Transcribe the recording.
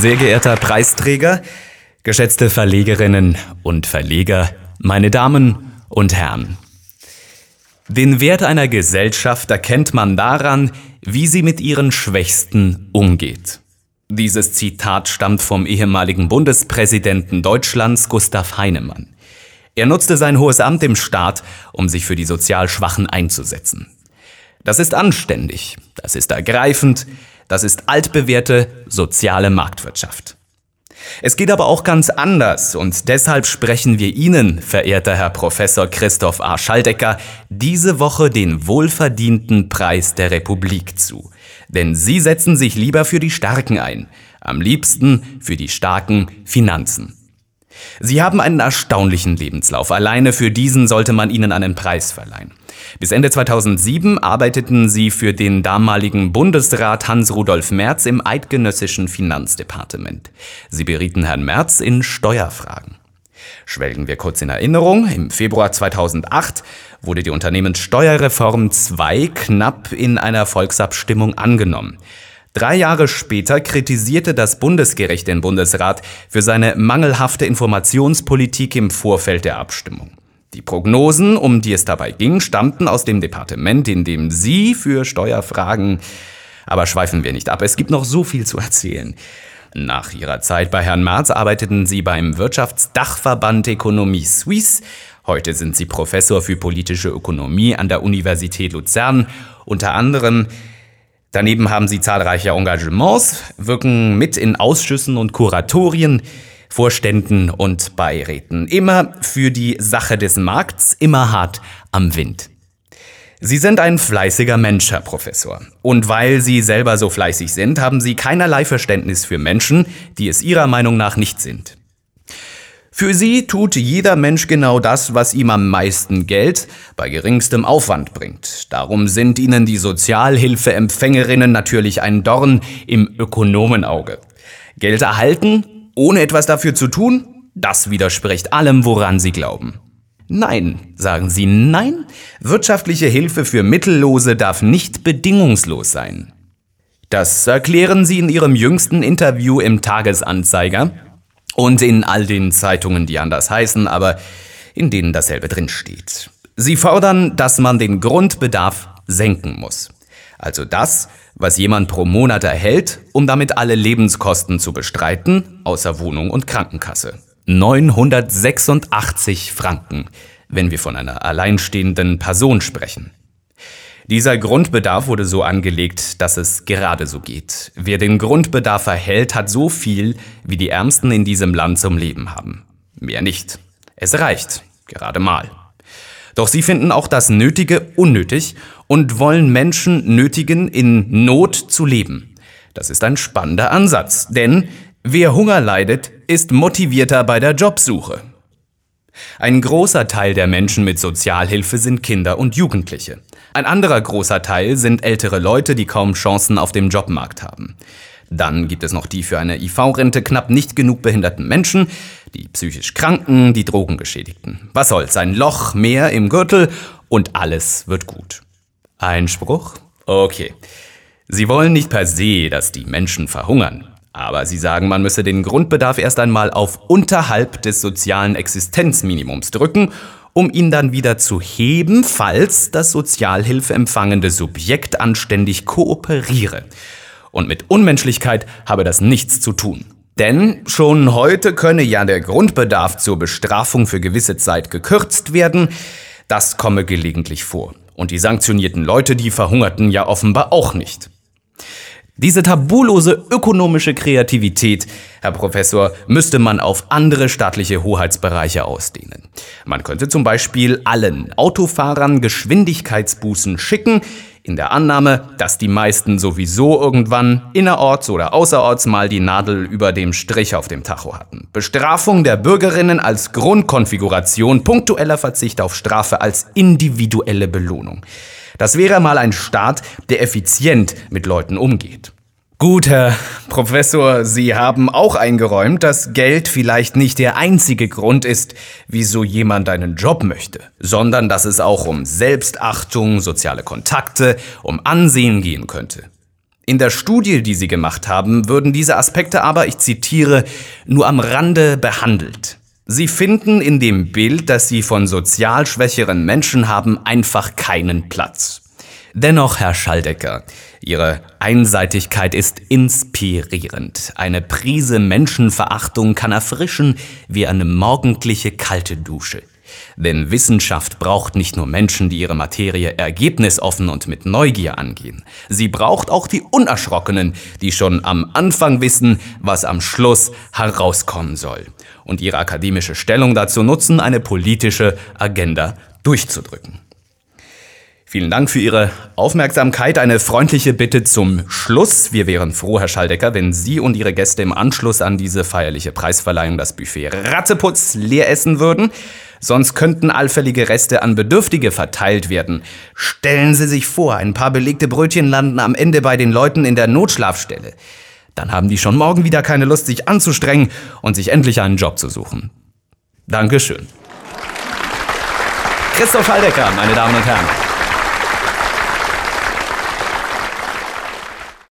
Sehr geehrter Preisträger, geschätzte Verlegerinnen und Verleger, meine Damen und Herren. Den Wert einer Gesellschaft erkennt man daran, wie sie mit ihren Schwächsten umgeht. Dieses Zitat stammt vom ehemaligen Bundespräsidenten Deutschlands Gustav Heinemann. Er nutzte sein hohes Amt im Staat, um sich für die sozial Schwachen einzusetzen. Das ist anständig, das ist ergreifend, das ist altbewährte soziale Marktwirtschaft. Es geht aber auch ganz anders und deshalb sprechen wir Ihnen, verehrter Herr Professor Christoph A. Schaldecker, diese Woche den wohlverdienten Preis der Republik zu. Denn Sie setzen sich lieber für die Starken ein, am liebsten für die starken Finanzen. Sie haben einen erstaunlichen Lebenslauf. Alleine für diesen sollte man Ihnen einen Preis verleihen. Bis Ende 2007 arbeiteten Sie für den damaligen Bundesrat Hans-Rudolf Merz im eidgenössischen Finanzdepartement. Sie berieten Herrn Merz in Steuerfragen. Schwelgen wir kurz in Erinnerung. Im Februar 2008 wurde die Unternehmenssteuerreform 2 knapp in einer Volksabstimmung angenommen. Drei Jahre später kritisierte das Bundesgericht den Bundesrat für seine mangelhafte Informationspolitik im Vorfeld der Abstimmung. Die Prognosen, um die es dabei ging, stammten aus dem Departement, in dem Sie für Steuerfragen. Aber schweifen wir nicht ab, es gibt noch so viel zu erzählen. Nach Ihrer Zeit bei Herrn Marz arbeiteten Sie beim Wirtschaftsdachverband Ökonomie Suisse. Heute sind Sie Professor für politische Ökonomie an der Universität Luzern. Unter anderem Daneben haben sie zahlreiche Engagements, wirken mit in Ausschüssen und Kuratorien, Vorständen und Beiräten. Immer für die Sache des Markts, immer hart am Wind. Sie sind ein fleißiger Mensch, Herr Professor. Und weil Sie selber so fleißig sind, haben Sie keinerlei Verständnis für Menschen, die es Ihrer Meinung nach nicht sind. Für sie tut jeder Mensch genau das, was ihm am meisten Geld bei geringstem Aufwand bringt. Darum sind ihnen die Sozialhilfeempfängerinnen natürlich ein Dorn im Ökonomenauge. Geld erhalten, ohne etwas dafür zu tun, das widerspricht allem, woran sie glauben. Nein, sagen sie, nein, wirtschaftliche Hilfe für Mittellose darf nicht bedingungslos sein. Das erklären sie in ihrem jüngsten Interview im Tagesanzeiger, und in all den Zeitungen, die anders heißen, aber in denen dasselbe drinsteht. Sie fordern, dass man den Grundbedarf senken muss. Also das, was jemand pro Monat erhält, um damit alle Lebenskosten zu bestreiten, außer Wohnung und Krankenkasse. 986 Franken, wenn wir von einer alleinstehenden Person sprechen. Dieser Grundbedarf wurde so angelegt, dass es gerade so geht. Wer den Grundbedarf erhält, hat so viel, wie die Ärmsten in diesem Land zum Leben haben. Mehr nicht. Es reicht. Gerade mal. Doch sie finden auch das Nötige unnötig und wollen Menschen nötigen, in Not zu leben. Das ist ein spannender Ansatz, denn wer Hunger leidet, ist motivierter bei der Jobsuche. Ein großer Teil der Menschen mit Sozialhilfe sind Kinder und Jugendliche. Ein anderer großer Teil sind ältere Leute, die kaum Chancen auf dem Jobmarkt haben. Dann gibt es noch die für eine IV-Rente knapp nicht genug behinderten Menschen, die psychisch Kranken, die Drogengeschädigten. Was soll's, ein Loch mehr im Gürtel und alles wird gut. Einspruch? Okay. Sie wollen nicht per se, dass die Menschen verhungern. Aber Sie sagen, man müsse den Grundbedarf erst einmal auf unterhalb des sozialen Existenzminimums drücken um ihn dann wieder zu heben, falls das sozialhilfeempfangende Subjekt anständig kooperiere. Und mit Unmenschlichkeit habe das nichts zu tun. Denn schon heute könne ja der Grundbedarf zur Bestrafung für gewisse Zeit gekürzt werden. Das komme gelegentlich vor. Und die sanktionierten Leute, die verhungerten ja offenbar auch nicht. Diese tabulose ökonomische Kreativität, Herr Professor, müsste man auf andere staatliche Hoheitsbereiche ausdehnen. Man könnte zum Beispiel allen Autofahrern Geschwindigkeitsbußen schicken, in der Annahme, dass die meisten sowieso irgendwann innerorts oder außerorts mal die Nadel über dem Strich auf dem Tacho hatten. Bestrafung der Bürgerinnen als Grundkonfiguration, punktueller Verzicht auf Strafe als individuelle Belohnung. Das wäre mal ein Staat, der effizient mit Leuten umgeht. Gut, Herr Professor, Sie haben auch eingeräumt, dass Geld vielleicht nicht der einzige Grund ist, wieso jemand einen Job möchte, sondern dass es auch um Selbstachtung, soziale Kontakte, um Ansehen gehen könnte. In der Studie, die Sie gemacht haben, würden diese Aspekte aber, ich zitiere, nur am Rande behandelt. Sie finden in dem Bild, das Sie von sozial schwächeren Menschen haben, einfach keinen Platz. Dennoch, Herr Schaldecker, Ihre Einseitigkeit ist inspirierend. Eine Prise Menschenverachtung kann erfrischen wie eine morgendliche kalte Dusche. Denn Wissenschaft braucht nicht nur Menschen, die ihre Materie ergebnisoffen und mit Neugier angehen. Sie braucht auch die Unerschrockenen, die schon am Anfang wissen, was am Schluss herauskommen soll. Und ihre akademische Stellung dazu nutzen, eine politische Agenda durchzudrücken. Vielen Dank für Ihre Aufmerksamkeit. Eine freundliche Bitte zum Schluss. Wir wären froh, Herr Schaldecker, wenn Sie und Ihre Gäste im Anschluss an diese feierliche Preisverleihung das Buffet Ratteputz leer essen würden. Sonst könnten allfällige Reste an Bedürftige verteilt werden. Stellen Sie sich vor, ein paar belegte Brötchen landen am Ende bei den Leuten in der Notschlafstelle. Dann haben die schon morgen wieder keine Lust, sich anzustrengen und sich endlich einen Job zu suchen. Dankeschön. Christoph Schaldecker, meine Damen und Herren.